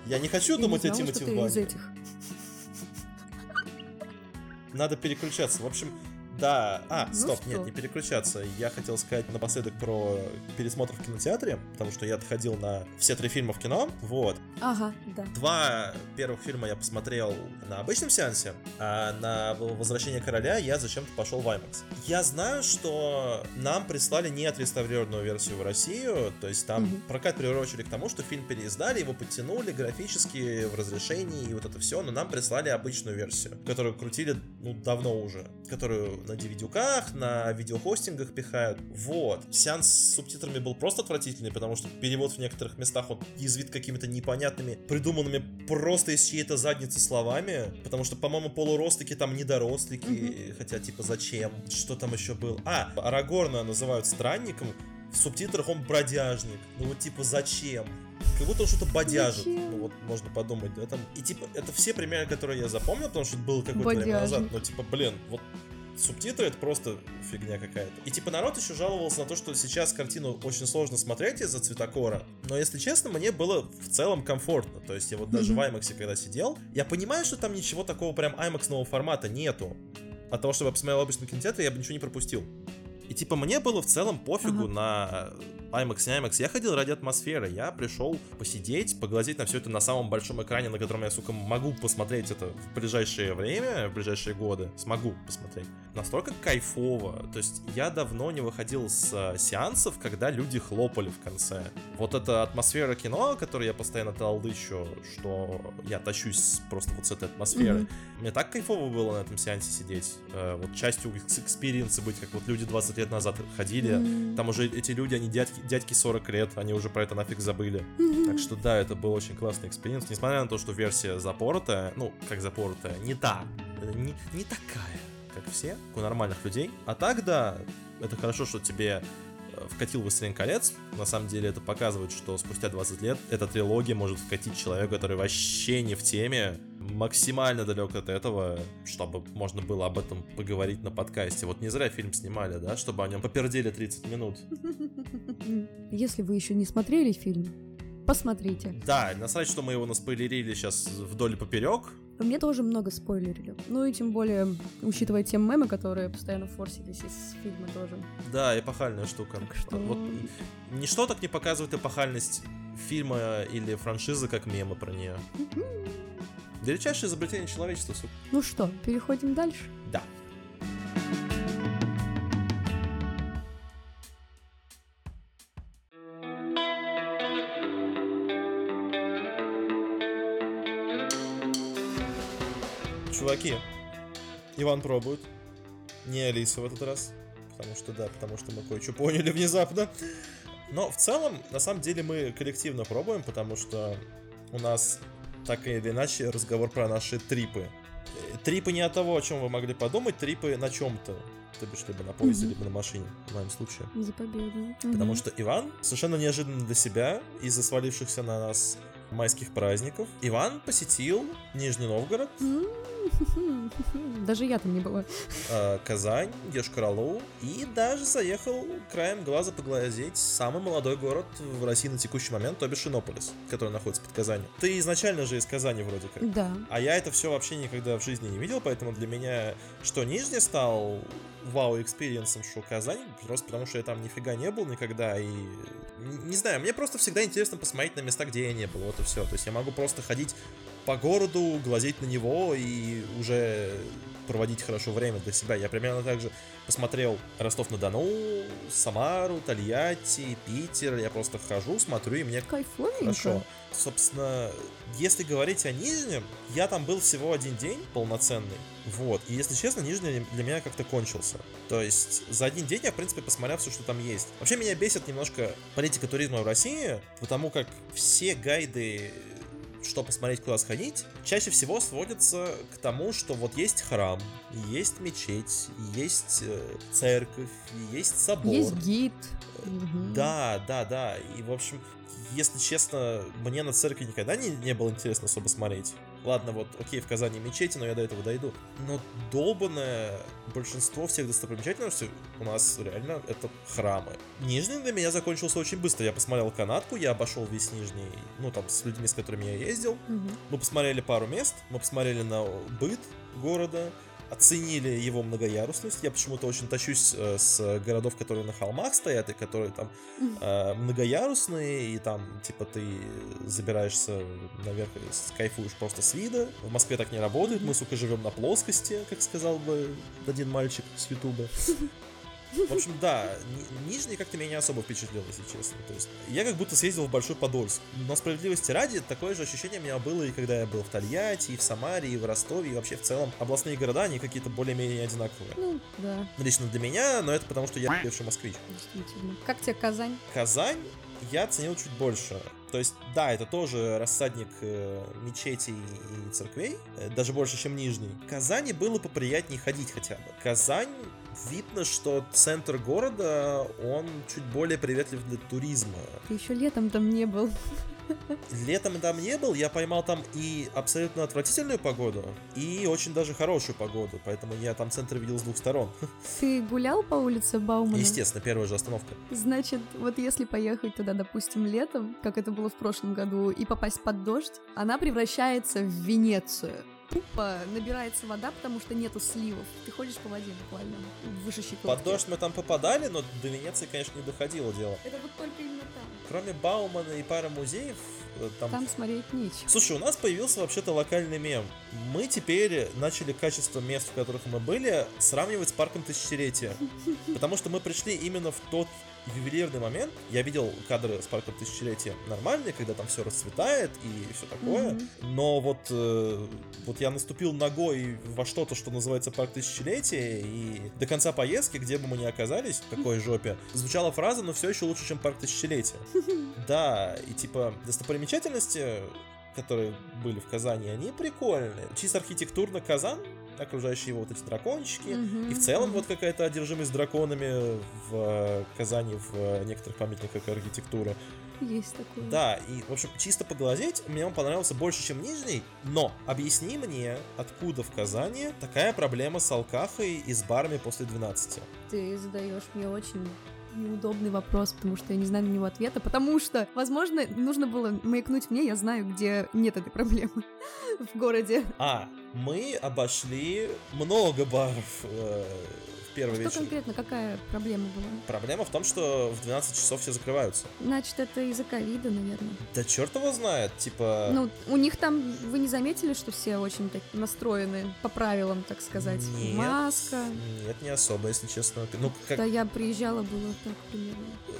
Я не хочу думать о Тимати в бане. из этих. Надо переключаться. В общем, да, а, ну стоп, что? нет, не переключаться. Я хотел сказать напоследок про пересмотр в кинотеатре, потому что я отходил на все три фильма в кино, вот.
Ага, да.
Два первых фильма я посмотрел на обычном сеансе, а на «Возвращение короля» я зачем-то пошел в IMAX. Я знаю, что нам прислали не отреставрированную версию в Россию, то есть там угу. прокат приурочили к тому, что фильм переиздали, его подтянули графически в разрешении и вот это все, но нам прислали обычную версию, которую крутили, ну, давно уже, которую на DVD-ках, на видеохостингах пихают. Вот. Сеанс с субтитрами был просто отвратительный, потому что перевод в некоторых местах он язвит какими-то непонятными, придуманными просто из чьей-то задницы словами, потому что, по-моему, полурослики там недорослики, mm-hmm. хотя типа зачем? Что там еще был? А, Арагорна называют странником, в субтитрах он бродяжник. Ну вот типа зачем? Как будто он что-то бодяжит. Зачем? Ну вот можно подумать, да, там. И типа, это все примеры, которые я запомнил, потому что это было какое-то время назад. Но типа, блин, вот субтитры это просто фигня какая-то. И типа народ еще жаловался на то, что сейчас картину очень сложно смотреть из-за цветокора. Но если честно, мне было в целом комфортно. То есть я вот даже mm-hmm. в IMAX когда сидел, я понимаю, что там ничего такого прям IMAX формата нету. От того, чтобы я посмотрел обычно кинотеатре, я бы ничего не пропустил. И типа мне было в целом пофигу ага. на IMAX не IMAX. Я ходил ради атмосферы. Я пришел посидеть, поглазеть на все это на самом большом экране, на котором я, сука, могу посмотреть это в ближайшее время, в ближайшие годы. Смогу посмотреть. Настолько кайфово. То есть я давно не выходил с э, сеансов, когда люди хлопали в конце. Вот эта атмосфера кино, которую я постоянно талдычу, что я тащусь просто вот с этой атмосферы. Mm-hmm. Мне так кайфово было на этом сеансе сидеть. Э, вот частью experience а быть, как вот люди 20 лет назад ходили. Mm-hmm. Там уже эти люди, они дядьки дядьки 40 лет, они уже про это нафиг забыли. Mm-hmm. Так что да, это был очень классный experience, несмотря на то, что версия запоротая, ну, как запоротая, не та, не, не такая, как все, у нормальных людей. А так, да, это хорошо, что тебе э, вкатил «Властелин колец». На самом деле это показывает, что спустя 20 лет эта трилогия может вкатить человека, который вообще не в теме, максимально далек от этого, чтобы можно было об этом поговорить на подкасте. Вот не зря фильм снимали, да, чтобы о нем попердели 30 минут.
Если вы еще не смотрели фильм, посмотрите.
Да, насрать, что мы его наспойлерили сейчас вдоль и поперек.
Мне тоже много спойлерили. Ну и тем более, учитывая те мемы, которые постоянно форсились из фильма тоже.
Да, эпохальная штука. Так что... Вот ничто так не показывает эпохальность фильма или франшизы, как мемы про нее. Величайшее изобретение человечества, сука.
Ну что, переходим дальше?
Да. Иван пробует. Не Алиса в этот раз. Потому что, да, потому что мы кое-что поняли внезапно. Но в целом, на самом деле, мы коллективно пробуем, потому что у нас так или иначе разговор про наши трипы. Э, Трипы не от того, о чем вы могли подумать, трипы на чем-то. То бишь, либо на поезде,
Мгм.
либо на машине, в моем случае.
За победу.
Потому
Мгм.
что Иван совершенно неожиданно для себя из-за свалившихся на нас майских праздников. Иван посетил Нижний Новгород,
М, Даже я там не была.
э, Казань, Йошкар-Олу и даже заехал краем глаза поглазеть самый молодой город в России на текущий момент, то бишь Иннополис, который находится под Казанью. Ты изначально же из Казани вроде как.
Да.
А я это все вообще никогда в жизни не видел, поэтому для меня что Нижний стал wow-experience ом, что Казань, просто потому что я там нифига не был никогда, и... Не знаю, мне просто всегда интересно посмотреть на места, где я не был, вот и все. То есть я могу просто ходить по городу, глазеть на него и уже проводить хорошо время для себя. Я примерно так же посмотрел Ростов-на-Дону, Самару, Тольятти, Питер. Я просто хожу, смотрю, и мне
Кайфовенько.
Хорошо. Собственно, если говорить о Нижнем, я там был всего один день полноценный. Вот. И если честно, Нижний для меня как-то кончился. То есть за один день я, в принципе, посмотрел все, что там есть. Вообще меня бесит немножко политика туризма в России, потому как все гайды что посмотреть, куда сходить, чаще всего сводятся к тому, что вот есть храм, есть мечеть, есть э, церковь, есть собор.
Есть гид. Мгм.
Да, да, да. И, в общем, если честно, мне на церкви никогда не, не было интересно особо смотреть. Ладно, вот, окей, в Казани мечети, но я до этого дойду. Но долбанное большинство всех достопримечательностей у нас реально это храмы. Нижний для меня закончился очень быстро. Я посмотрел канатку, я обошел весь Нижний, ну, там, с людьми, с которыми я ездил.
Мгм.
Мы посмотрели пару мест, мы посмотрели на быт города, оценили его многоярусность. Я почему-то очень тащусь э, с городов, которые на холмах стоят, и которые там э, многоярусные, и там, типа, ты забираешься наверх и кайфуешь просто с вида. В Москве так не работает, мы, сука, живем на плоскости, как сказал бы один мальчик с Ютуба. В общем, да, Ни- Нижний как-то меня не особо впечатлил, если честно. То есть, я как будто съездил в Большой Подольск. Но справедливости ради, такое же ощущение у меня было и когда я был в Тольятти, и в Самаре, и в Ростове, и вообще в целом областные города, они какие-то более-менее одинаковые.
Ну, да,
Лично для меня, но это потому, что я бывший москвич.
действительно. Как тебе Казань?
Казань я ценил чуть больше. То есть, да, это тоже рассадник э, мечетей и церквей, э, даже больше, чем Нижний. В Казани было поприятнее ходить хотя бы. Казань, видно, что центр города, он чуть более приветлив для туризма.
Ты еще летом там не был.
Летом там не был, я поймал там и абсолютно отвратительную погоду, и очень даже хорошую погоду, поэтому я там центр видел с двух сторон.
Ты гулял по улице Баумана?
Естественно, первая же остановка.
Значит, вот если поехать туда, допустим, летом, как это было в прошлом году, и попасть под дождь, она превращается в Венецию. Тупо набирается вода, потому что нету сливов. Ты ходишь по воде буквально, выше щиколотки.
Под дождь мы там попадали, но до Венеции, конечно, не доходило дело.
Это вот только именно там.
Кроме Баумана и пары музеев, э, там...
Там смотреть нечего.
Слушай, у нас появился вообще-то локальный мем. Мы теперь начали качество мест, в которых мы были, сравнивать с парком тысячелетия. Потому что мы пришли именно в тот ювелирный момент. Я видел кадры с парком тысячелетия нормальные, когда там все расцветает и все такое.
Мгм.
Но вот, э, вот я наступил ногой во что-то, что называется парк тысячелетия, и до конца поездки, где бы мы ни оказались, в какой жопе, звучала фраза, но все еще лучше, чем парк тысячелетия. Да, и типа достопримечательности, которые были в Казани, они прикольные. Чисто архитектурно Казан, окружающие его вот эти дракончики,
Мгм,
и в целом вот какая-то одержимость драконами в э, Казани, в э, некоторых памятниках архитектуры.
Есть такое.
Да, и, в общем, чисто поглазеть, мне он понравился больше, чем Нижний, но объясни мне, откуда в Казани такая проблема с алкахой и с барами после 12.
Ты задаешь мне очень неудобный вопрос, потому что я не знаю на него ответа, потому что, возможно, нужно было маякнуть мне, я знаю, где нет этой проблемы в городе.
А, мы обошли много баров э, первый
Что
вечер.
конкретно, какая проблема была?
Проблема в том, что в 12 часов все закрываются.
Значит, это из-за ковида, наверное.
Да черт его знает, типа...
Ну, у них там, вы не заметили, что все очень так настроены по правилам, так сказать?
Нет,
Маска.
Нет, не особо, если честно. Ну, как...
Да я приезжала, было так примерно.
э,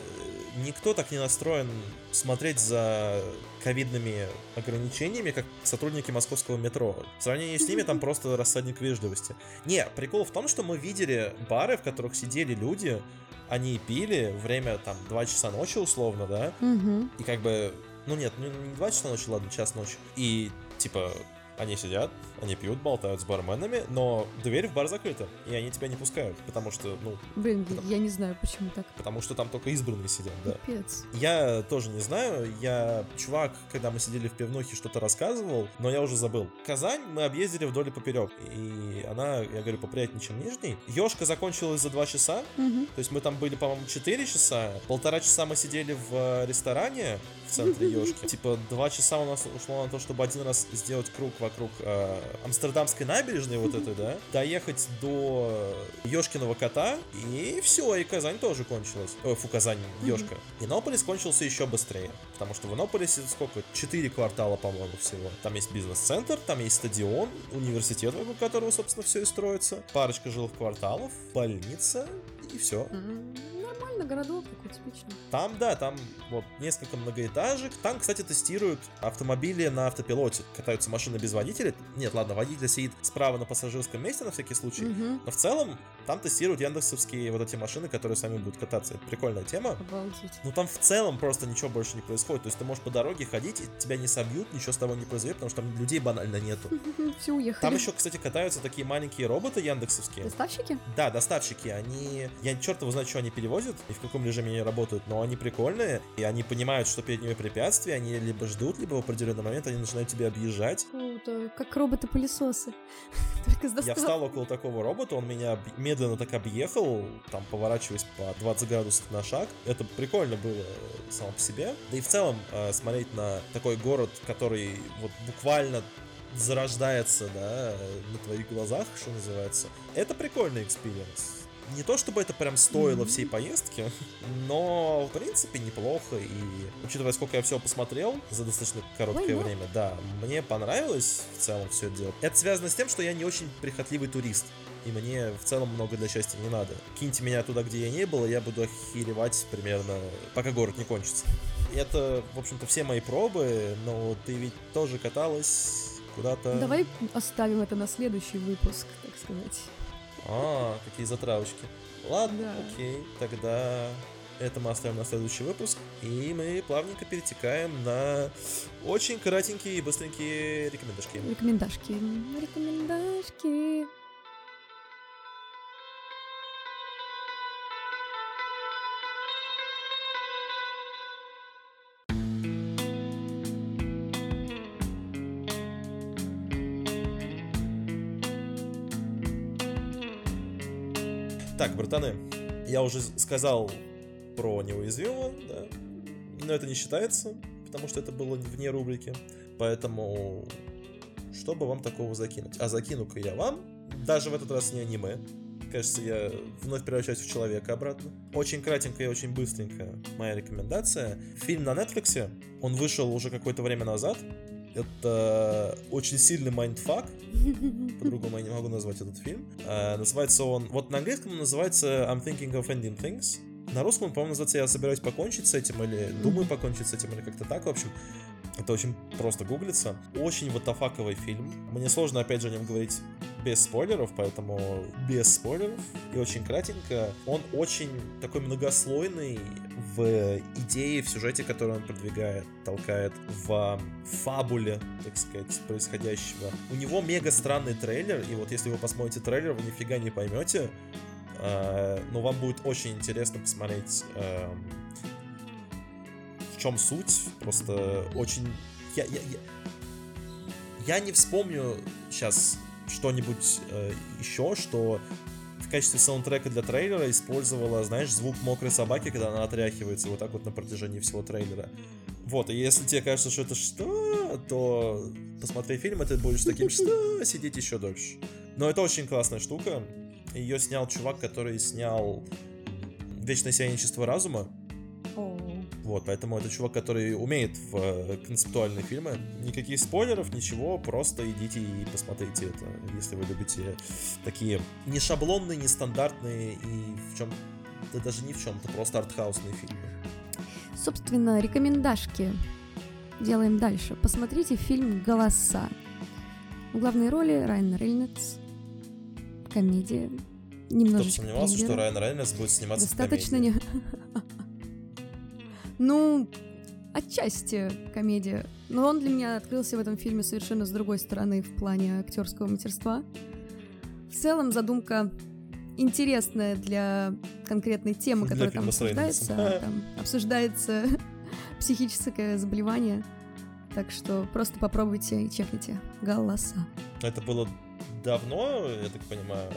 никто так не настроен смотреть за ковидными ограничениями, как сотрудники московского метро. В сравнении с ними там просто рассадник вежливости. Не, прикол в том, что мы видели бары, в которых сидели люди, они пили, время там 2 часа ночи условно, да,
Угу.
и как бы, ну нет, ну не 2 часа ночи, ладно, час ночи. И типа они сидят, они пьют, болтают с барменами, но дверь в бар закрыта, и они тебя не пускают, потому что, ну,
Блин, я не знаю, почему так.
потому что там только избранные сидят, да.
Капец.
Я тоже не знаю, я чувак, когда мы сидели в пивнухе, что-то рассказывал, но я уже забыл. Казань мы объездили вдоль и поперек, и она, я говорю, поприятнее, чем Нижний. Ёшка закончилась за 2 часа,
Мгм.
то есть мы там были, по-моему, 4 часа, полтора часа мы сидели в э, ресторане в центре Ёшки. Типа, два часа у нас ушло на то, чтобы один раз сделать круг вокруг э, Амстердамской набережной вот этой, да, доехать до Ёшкиного кота, и все, и Казань тоже кончилась. Ой, фу, Казань, Ёшка. Иннополис кончился еще быстрее, потому что в Иннополисе сколько? 4 квартала, по-моему, всего. Там есть бизнес-центр, там есть стадион, университет, вокруг которого, собственно, все и строится, парочка жилых кварталов, больница, и все.
М, Нормально, городок такой типичный.
Там, да, там вот несколько многоэтажек. Там, кстати, тестируют автомобили на автопилоте. Катаются машины без водителя. Нет, ладно, водитель сидит справа на пассажирском месте на всякий случай.
Мгм.
Но в целом там тестируют яндексовские вот эти машины, которые сами будут кататься. Это прикольная тема.
Обалдеть.
Ну там в целом просто ничего больше не происходит. То есть ты можешь по дороге ходить, и тебя не собьют, ничего с тобой не произойдет, потому что там людей банально нету.
Все уехали.
Там еще, кстати, катаются такие маленькие роботы яндексовские.
Доставщики?
Да, доставщики, они... Я черт его знает, что они перевозят и в каком режиме они работают, но они прикольные, и они понимают, что перед ними препятствия, они либо ждут, либо в определенный момент они начинают тебя объезжать.
Круто. Как роботы-пылесосы.
Я встал около такого робота, он меня медленно так объехал, там поворачиваясь по 20 градусов на шаг. Это прикольно было э, само по себе. Да и в целом э, смотреть на такой город, который вот буквально зарождается, да, э, на твоих глазах, что называется. Это прикольный experience. Не то чтобы это прям стоило всей поездки, но в принципе неплохо. И учитывая, сколько я всего посмотрел за достаточно короткое
Why not?
время, да, мне понравилось в целом все дело. Это связано с тем, что я не очень прихотливый турист. И мне в целом много для счастья не надо. Киньте меня туда, где я не был, и я буду охеревать примерно, пока город не кончится. Это, в общем-то, все мои пробы, но ты ведь тоже каталась куда-то.
Давай оставим это на следующий выпуск, так сказать.
А, какие затравочки. Ладно,
Да.
окей, тогда это мы оставим на следующий выпуск, и мы плавненько перетекаем на очень кратенькие и быстренькие рекомендашки.
Рекомендашки. Рекомендашки.
Так, братаны, я уже сказал про неуязвимого, да, но это не считается, потому что это было вне рубрики, поэтому что бы вам такого закинуть? А закину-ка я вам, даже в этот раз не аниме, кажется, я вновь превращаюсь в человека обратно. Очень кратенько и очень быстренько моя рекомендация. Фильм на Netflix, он вышел уже какое-то время назад, это очень сильный mindfuck, по-другому я не могу назвать этот фильм. А, называется он... Вот на английском он называется I'm thinking of ending things. На русском по-моему, называется «Я собираюсь покончить с этим» или «Думаю покончить с этим» или как-то так, в общем. Это очень просто гуглится. Очень ватафаковый фильм. Мне сложно, опять же, о нем говорить без спойлеров, поэтому без спойлеров. И очень кратенько. Он очень такой многослойный в идее, в сюжете, который он продвигает, толкает, в фабуле, так сказать, происходящего. У него мега странный трейлер, и вот если вы посмотрите трейлер, вы нифига не поймете, э, но вам будет очень интересно посмотреть, эм, в чем суть. Просто очень... Я, я, я, я не вспомню сейчас что-нибудь э, еще, что в качестве саундтрека для трейлера использовала, знаешь, звук мокрой собаки, когда она отряхивается вот так вот на протяжении всего трейлера. Вот, и если тебе кажется, что это что, то посмотри фильм, и ты будешь таким, что сидеть еще дольше. Но это очень классная штука. Ее снял чувак, который снял Вечное сияние чувства разума. Вот, поэтому это чувак, который умеет в э, концептуальные фильмы. Никаких спойлеров, ничего, просто идите и посмотрите это, если вы любите такие не шаблонные, не стандартные и в чем да даже не в чем-то, просто артхаусные фильмы.
Собственно, рекомендашки делаем дальше. Посмотрите фильм «Голоса». В главной роли Райан Рейнольдс. Комедия.
Кто
Немножечко
сомневался, что
триллера.
Райан Рейнольдс будет сниматься
Достаточно
в комедии?
не... Ну, отчасти комедия. Но он для меня открылся в этом фильме совершенно с другой стороны в плане актерского мастерства. В целом задумка интересная для конкретной темы,
Для
которая там обсуждается. Там обсуждается психическое заболевание. Так что просто попробуйте и чекните. Голоса.
Это было давно, я так понимаю.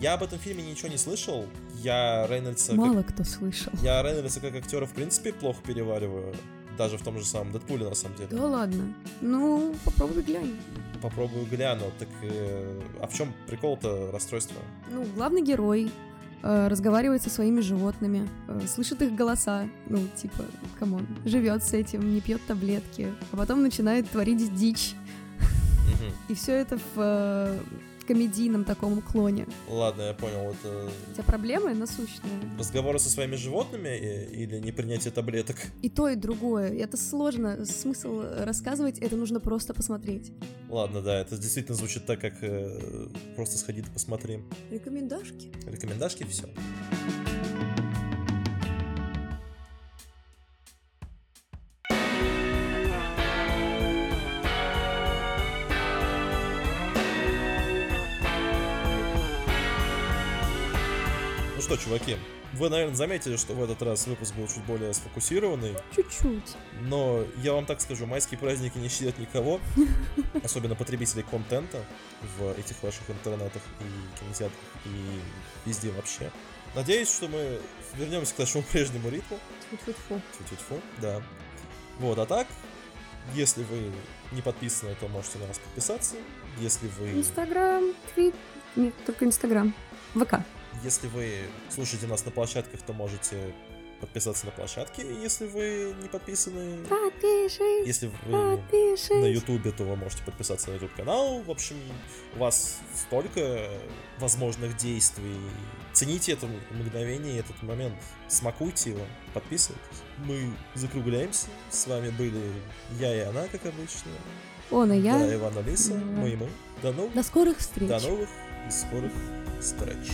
Я об этом фильме ничего не слышал. Я Рейнольдса... как-
Мало кто слышал.
Я Рейнольдса как актера в принципе плохо перевариваю. Даже в том же самом Дэдпуле, на самом деле.
Да ладно. Ну, попробуй глянь.
Попробую гляну. Так э, а в чем прикол-то расстройства?
Ну, главный герой э, разговаривает со своими животными, э, слышит их голоса, ну, типа, come on, живет с этим, не пьет таблетки, а потом начинает творить дичь. И все это в э, комедийном таком уклоне.
Ладно, я понял. Это
Хотя проблемы насущные.
разговоры со своими животными э, или не принятие таблеток?
И то, и другое. И это сложно. Смысл рассказывать, это нужно просто посмотреть.
Ладно, да, это действительно звучит так, как э, просто сходи да посмотри.
Рекомендашки.
Рекомендашки, все. Ну что, чуваки, вы, наверное, заметили, что в этот раз выпуск был чуть более сфокусированный,
Чуть-чуть.
но я вам так скажу, майские праздники не щадят никого, особенно потребителей контента в этих ваших интернетах и кинотеатрах и везде вообще. Надеюсь, что мы вернемся к нашему прежнему ритму.
Тьфу-тьфу-тьфу.
Тьфу-тьфу-тьфу, да. Вот, а так, если вы не подписаны, то можете на нас подписаться. Если вы,
Инстаграм, твит. Нет, только Инстаграм. ВК.
Если вы слушаете нас на площадках, то можете подписаться на площадки. Если вы не подписаны,
Подпишись,
если вы на
подпишись.
Ютубе, то вы можете подписаться на YouTube канал. В общем, у вас столько возможных действий. Цените это мгновение, этот момент. Смакуйте его, подписывайтесь. Мы закругляемся. С вами были я и она, как обычно.
Он и
Да,
я.
Иван Алиса,
Да.
мы и мы. До новых,
До скорых встреч.
до новых и скорых встреч.